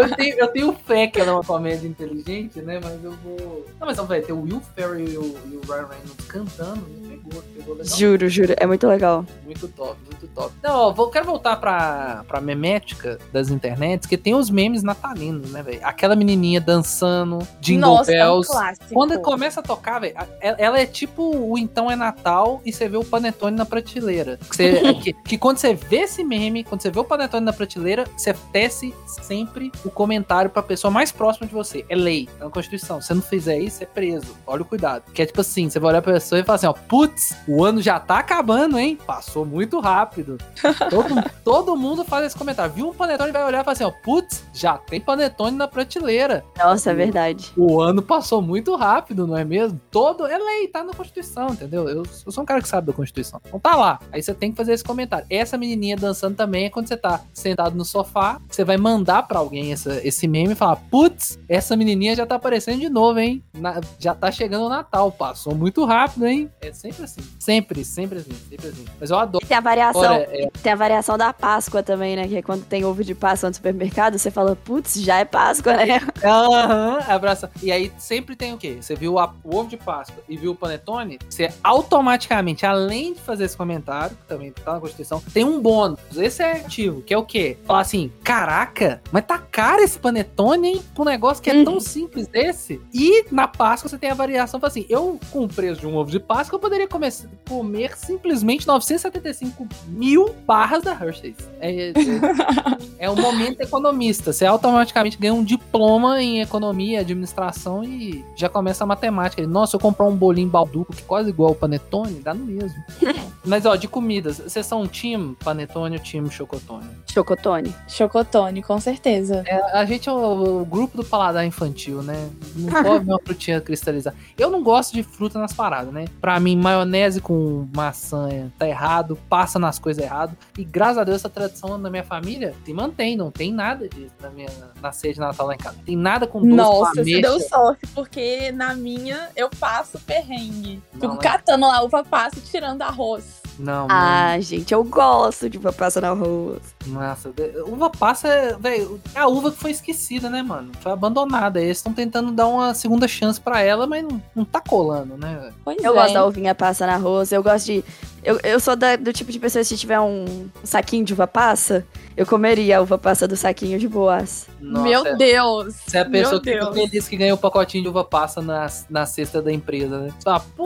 eu, tenho, eu tenho fé que ela é uma comédia inteligente, né? Mas eu vou. Não, mas vai ter o Will Ferry e o, e o Ryan Reynolds cantando. né? Pegou, pegou legal. Juro, juro. É muito legal. Muito top, muito top. Não, ó, vou, quero voltar pra, pra memética das internets, que tem os memes natalinos, né, velho? Aquela menininha dançando, Jingle Nossa, é um Bells. clássico. Quando começa a tocar, velho, ela ela é tipo o Então é Natal e você vê o Panetone na prateleira. Que, você- que- que quando você vê esse meme, quando você vê o Panetone na prateleira, você tece sempre o comentário pra pessoa mais próxima de você. É lei, é na Constituição. Você não fizer isso, é preso. Olha o cuidado. Que é tipo assim, você vai olhar pra pessoa e falar assim, ó, putz, o ano já tá acabando, hein? Passou muito rápido. Todo, todo mundo faz esse comentário. Viu um Panetone e vai olhar e falar assim, ó, putz, já tem Panetone na prateleira. Nossa, é verdade. O ano passou muito rápido, não é mesmo? Todo. É lei, tá na Constituição, entendeu? Eu, eu sou um cara que sabe da Constituição. Então tá lá. Aí você tem que fazer esse comentário. Essa menininha dançando também é quando você tá sentado no sofá, você vai mandar pra alguém essa, esse meme e falar: Putz, essa menininha já tá aparecendo de novo, hein? Na- já tá chegando o Natal. Passou muito rápido, hein? É sempre assim. Sempre, sempre assim, sempre assim. Mas eu adoro. Tem a variação, Agora, é, tem a variação da Páscoa também, né? Que é quando tem ovo de Páscoa no supermercado, você fala, putz, já é Páscoa, né? Aham, abraça. E aí sempre tem o quê? Você viu a- o ovo de Páscoa e viu o panetone, você automaticamente, além de fazer esse comentário, que também tá na Constituição, tem um bônus. Esse é ativo, que é o quê? Falar assim, caraca, mas tá caro esse panetone, hein? Pra um negócio que é tão simples desse. E na Páscoa você tem a variação, assim, eu com o preço de um ovo de Páscoa, eu poderia comer, comer simplesmente 975 mil barras da Hershey's. É, é, é um momento economista. Você automaticamente ganha um diploma em economia, administração e já começa a matemática. Nossa, eu comprar um bolinho balduco que é quase igual o panetone, dá no mesmo. Mas ó, de comidas, vocês são um time panetone ou time chocotone? Chocotone. Chocotone, com certeza. É, a gente é o, o grupo do paladar infantil, né? Não pode uma frutinha cristalizar. Eu não gosto de fruta nas paradas, né? Pra mim, maionese com maçã tá errado, passa nas coisas errado. E graças a Deus, essa tradição na minha família se mantém, não tem nada disso na minha na ceia de Natal lá em casa. Tem nada com doce Nossa, com você deu sorte, porque na minha eu passo perrengue. Não, Fico mas- catando lá uva passa e tirando arroz. Não, Ah, gente, eu gosto de uva passa arroz. não. Nossa, uva passa, é- velho, é a uva que foi esquecida, né, mano? Foi abandonada. Eles estão tentando dar uma segunda chance pra ela, mas não, não tá colando, né? Pois Eu é. gosto da uvinha passa no arroz. Eu gosto de. Eu, eu sou da- do tipo de pessoa que se tiver um saquinho de uva passa, eu comeria a uva passa do saquinho de boas. Nossa, Meu é- Deus. Você é a pessoa que feliz que ganhou o pacotinho de uva passa na, na cesta da empresa, né?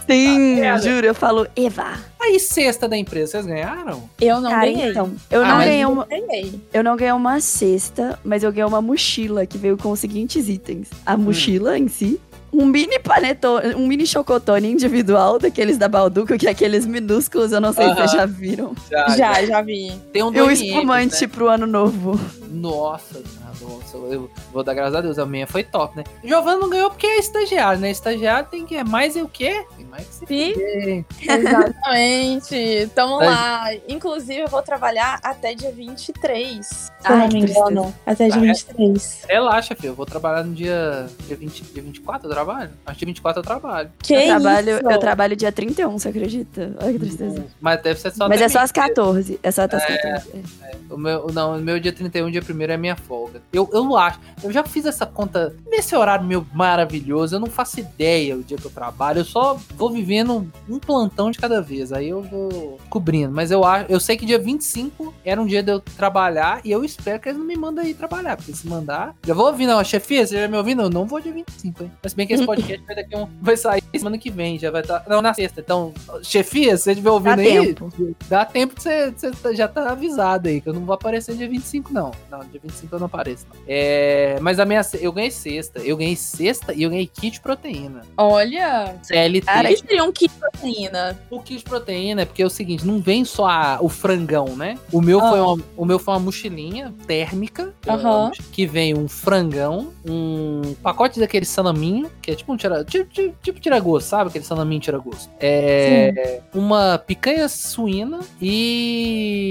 Sim, merda. juro, eu falo, Eva. Aí, cesta da empresa, vocês ganharam? Eu não Cara, ganhei. então, eu Ah, não ganhei Eu uma. ganhei. Eu não ganhei uma cesta, mas eu ganhei uma mochila que veio com os seguintes itens. A mochila em si, um mini panetone, um mini chocotone individual, daqueles da Balduco, que é aqueles minúsculos, eu não sei se Aham. vocês já viram. Já, já vi. Tem um E do espumante né? pro ano novo. Nossa, Eu, eu- vou dar graças a Deus, a minha foi top, né? Giovanna não ganhou porque é estagiário, né? Estagiário tem que é mais e o quê? Tem mais que se Sim. Exatamente. Tamo Mas- lá. Inclusive, eu vou trabalhar até dia 23. Se Ai, não me engano. Até dia Ah, é? 23. Relaxa, filho. Eu vou trabalhar no dia, dia, 20, dia 24, eu trabalho? Acho que dia 24 eu trabalho. Que eu, trabalho, isso? eu trabalho dia 31, você acredita? Olha que tristeza. Mas deve ser só Mas é só às 20. 14. É só até às 14. O meu, não, o meu dia 31, dia 1 é minha folga. Eu, eu não acho. Eu já fiz essa conta nesse horário meu maravilhoso. Eu não faço ideia o dia que eu trabalho. Eu só vou vivendo um plantão de cada vez. Aí eu vou cobrindo. Mas eu acho. Eu sei que dia 25 era um dia de eu trabalhar. E eu espero que eles não me mandem ir trabalhar. Porque se mandar. Já vou ouvir, não. Chefia, você já me ouvindo? Eu não vou dia 25, hein? Mas bem que esse podcast vai daqui um. Vai sair semana que vem. Já vai estar. Não, na sexta. Então, chefia, se você estiver ouvindo Dá aí. tempo. Dá tempo que você, você tá- já tá avisado aí, que eu não vou aparecer dia 25, não. Não, dia 25 eu não apareço. É, mas a minha. Eu ganhei sexta. Eu ganhei sexta e eu ganhei kit de proteína. Olha. CLT. Cara, que seria um kit de proteína? O kit de proteína é porque é o seguinte, não vem só a- o frangão, né? O meu, Ah. foi uma, o meu foi uma mochilinha térmica, Aham. que vem um frangão, um pacote daquele salaminho, que é tipo um tira, tipo, tipo, tipo tira-gosto, sabe? Aquele salaminho tira-gosto. É, uma picanha suína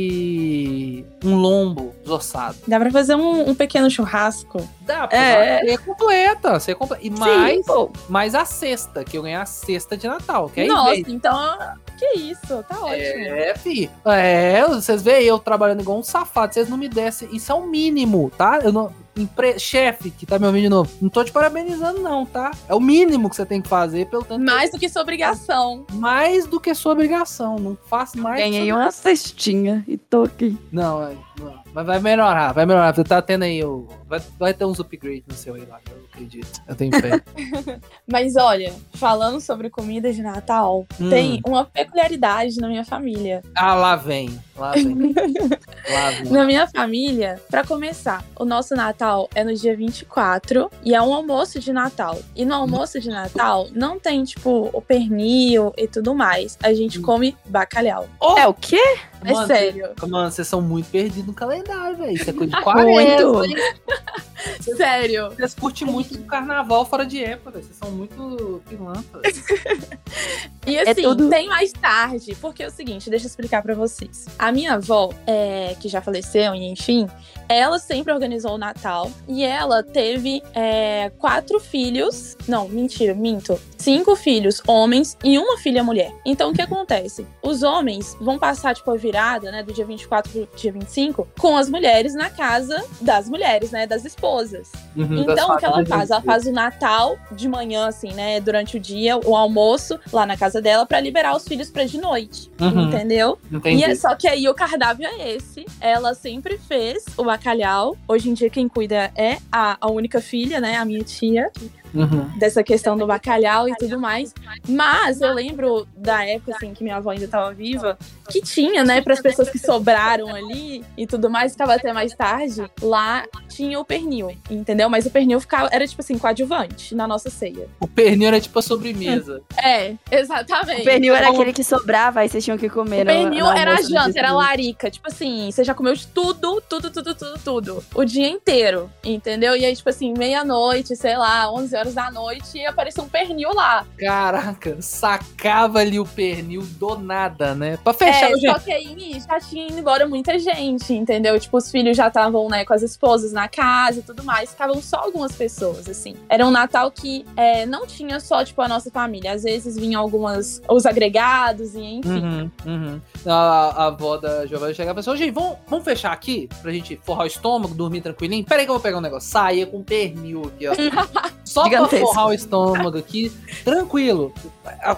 e um lombo desossado. Dá pra fazer um, um pequeno churrasco? Dá pra É. ser completa, ser completa. E Sim, mais, pô. mais a cesta, que eu ganhei a cesta de Natal, que aí Nossa, veio- então. Que isso? Tá ótimo. É, fi. É, vocês veem eu trabalhando igual um safado, vocês não me dessem. Isso é o mínimo, tá? Eu não. Empre- Chefe que tá me ouvindo de novo, não tô te parabenizando, não, tá? É o mínimo que você tem que fazer, pelo tanto. Mais do que sua obrigação. Mais do que sua obrigação. Não faço mais. que Ganhei uma cestinha e tô aqui. Não, é- não, mas vai melhorar, vai melhorar. Você tá tendo aí o. Vai, vai ter uns upgrades no seu aí lá, eu acredito. Eu tenho fé. Mas olha, falando sobre comida de Natal, Hum. tem uma peculiaridade na minha família. ah, lá vem. Lá vem. lá vem. Na minha família, pra começar, o nosso Natal é no dia 24 e é um almoço de Natal. E no almoço de Natal não tem, tipo, o pernil e tudo mais. A gente come bacalhau. É o quê? É Mano, sério. Mano, vocês são muito perdidos no calendário, velho. Isso é coisa de Muito. 40. Sério. Vocês curtem muito o carnaval fora de época, velho. Vocês são muito pilantras. E É assim, tudo- tem mais tarde, porque é o seguinte, deixa eu explicar pra vocês. A minha avó, é, que já faleceu, e enfim, ela sempre organizou o Natal e ela teve é, quatro filhos. Não, mentira, minto. Cinco filhos homens e uma filha mulher. Então o que acontece? Os homens vão passar, tipo, a virada, né, do dia 24 pro dia 25, com as mulheres na casa das mulheres, né, das esposas. Uhum, Então, o que ela faz? Ela faz o Natal de manhã, assim, né? Durante o dia, o almoço lá na casa dela pra liberar os filhos pra de noite. Uhum, Entendeu? Entendi. E é só que aí o cardápio é esse. Ela sempre fez o bacalhau. Hoje em dia, quem cuida é a, a única filha, né? A minha tia, Uhum. dessa questão do bacalhau e tudo mais. Mas eu lembro da época, assim, que minha avó ainda tava viva, que tinha, né, para as pessoas que sobraram ali e tudo mais, ficava até mais tarde, lá tinha o pernil, entendeu? Mas o pernil ficava, era tipo assim, coadjuvante na nossa ceia. O pernil era tipo a sobremesa. É, exatamente. O pernil era Então, aquele que sobrava, aí vocês tinham que comer. O pernil era a janta, era larica. Tipo assim, você já comeu de tudo, tudo, tudo, tudo, tudo. O dia inteiro, entendeu? E aí, tipo assim, meia-noite, sei lá, 11 horas da noite, e apareceu um pernil lá. Caraca, sacava ali o pernil do nada, né? Pra fechar É, o só que aí já tinha ido embora muita gente, entendeu? Tipo, os filhos já estavam, né, com as esposas na casa e tudo mais. Ficavam só algumas pessoas, assim. Era um Natal que é, não tinha só, tipo, a nossa família. Às vezes vinham algumas, os agregados e enfim. Uhum, uhum. A, a avó da Giovanna chegava e falou: gente, vamos, vamos fechar aqui pra gente forrar o estômago, dormir tranquilinho. Pera aí que eu vou pegar um negócio. Saía com pernil aqui, ó. Só pra Gigantesco. forrar o estômago aqui, tranquilo.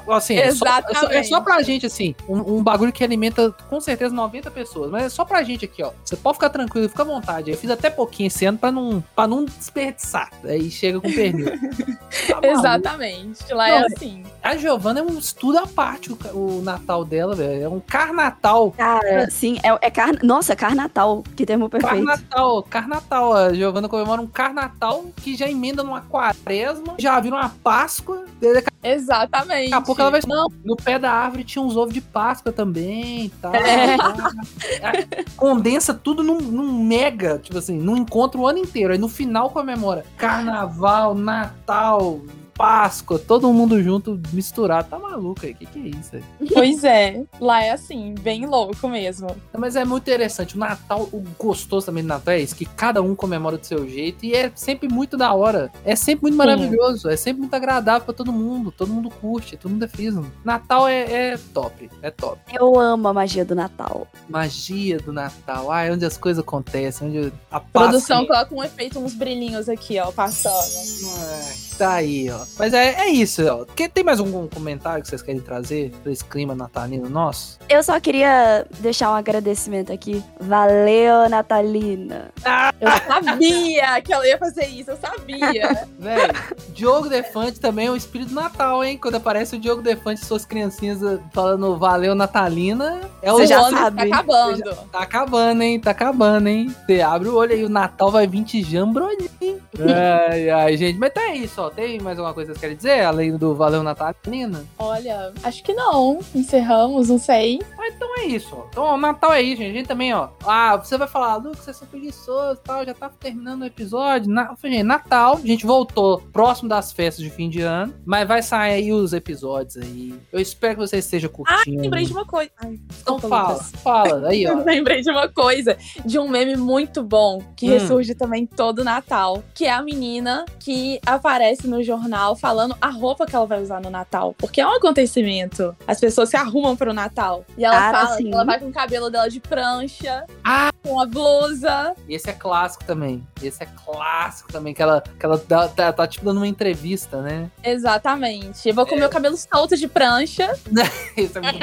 Assim, é só, é só- é só Exatamente. pra gente, assim, um, um bagulho que alimenta com certeza 90 pessoas. Mas é só pra gente aqui, ó. Você pode ficar tranquilo, fica à vontade. Eu fiz até pouquinho esse ano pra não, pra não desperdiçar. Aí chega com pernil. Tá. Exatamente. Lá Não, é assim. A Giovana é um estudo à parte, o, o Natal dela, velho. É um carnatal. Cara, sim, é, é car... Nossa, carnatal. Que termo perfeito. Carnatal, carnatal. A Giovana comemora um carnatal que já emenda numa quaresma, já vira uma Páscoa. Exatamente. Daqui a pouco ela vai. Não, No pé da árvore tinha uns ovos de Páscoa também. Tá, É. Condensa tudo num, num mega, tipo assim, num encontro o ano inteiro. Aí no final comemora Carnaval, Natal, Páscoa, todo mundo junto, misturado. Tá maluco aí? O que, que é isso aí? pois é. Lá é assim, bem louco mesmo. Mas é muito interessante. O Natal, o gostoso também do Natal é isso, que cada um comemora do seu jeito e é sempre muito da hora. É sempre muito maravilhoso, é sempre muito agradável pra todo mundo. Todo mundo curte, todo mundo é feliz. Natal é, é top, é top. Eu amo a magia do Natal. Magia do Natal, ah, é onde as coisas acontecem, onde a Produção paz- coloca um efeito, uns brilhinhos aqui, ó, passando. Ai, Tá aí, ó. Mas é, é isso, ó. Que- Tem mais algum comentário que vocês querem trazer pra esse clima natalino nosso? Eu só queria deixar um agradecimento aqui. Valeu, Natalina. Eu sabia que ela ia fazer isso, eu sabia. Velho, Diogo Defante também é o espírito do Natal, hein? Quando aparece o Diogo Defante e suas criancinhas eh, falando valeu Natalina, é o Você já o ano sabe. tá acabando. Tá acabando, hein? Tá acabando, hein? Você abre o olho aí, o Natal vai vir te jambroninho. Ai, ai, gente. Mas então é isso, ó. Tem mais alguma coisa que vocês querem dizer? Além do Valeu Natalina? Olha, acho que não. Encerramos, não sei. Então é isso, ó. Então, o Natal é isso, gente. A gente também, ó. Ah, você vai falar, Lucas, vocês são preguiçosos e tal, já tá terminando o episódio. Na... Gente, Natal, a gente voltou próximo das festas de fim de ano, mas vai sair aí os episódios aí. Eu espero que você esteja curtindo. Lembrei de uma coisa. Ai, Então fala, Lucas. fala. Aí, ó. Lembrei de uma coisa, de um meme muito bom, que Hum. ressurge também todo Natal, que é a menina que aparece no jornal falando a roupa que ela vai usar no Natal. Porque é um acontecimento. As pessoas se arrumam pro Natal. E ela Ah, fala sim. que ela vai com o cabelo dela de prancha, Ah! com a blusa. E esse é clássico também. Esse é clássico também, que ela, que ela dá- tá, tá, tipo dando uma entrevista, né? Exatamente. Eu vou com o meu cabelo solto de prancha. Isso é muito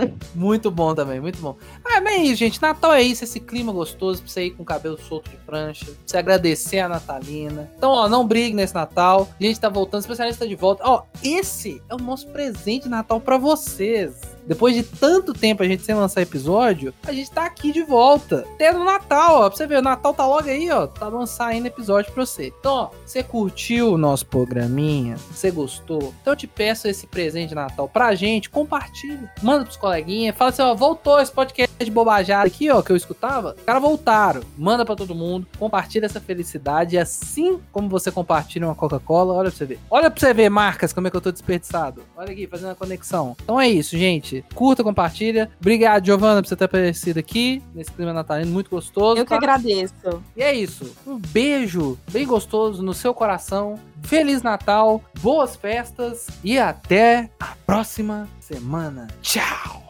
bom. muito bom também, muito bom. Ah, mas é isso, gente. Natal é isso, esse clima gostoso pra você ir com o cabelo solto de prancha, pra você agradecer a Natalina. Então, ó, não brigue nesse Natal. A gente tá voltando, o especialista tá de volta. Ó, esse é o nosso presente de Natal pra vocês. Depois de tanto tempo a gente sem lançar episódio, a gente tá aqui de volta. Até no Natal, ó. Pra você ver, o Natal tá logo aí, ó. Tá lançando ainda episódio pra você. Então, ó, você curtiu o nosso programinha? Você gostou? Então eu te peço esse presente de Natal pra gente. Compartilha. Manda pros coleguinhas. Fala assim, ó, voltou esse podcast de bobajada aqui, ó, que eu escutava. Os caras voltaram. Manda pra todo mundo. Compartilha essa felicidade. Assim como você compartilha uma Coca-Cola, olha pra você ver. Olha pra você ver, marcas, como é que eu tô desperdiçado. Olha aqui, fazendo a conexão. Então é isso, gente. Curta, compartilha. Obrigado, Giovana, por você ter aparecido aqui nesse clima natalino muito gostoso. Eu que tá? agradeço. E é isso. Um beijo bem gostoso no seu coração. Feliz Natal, boas festas e até a próxima semana. Tchau!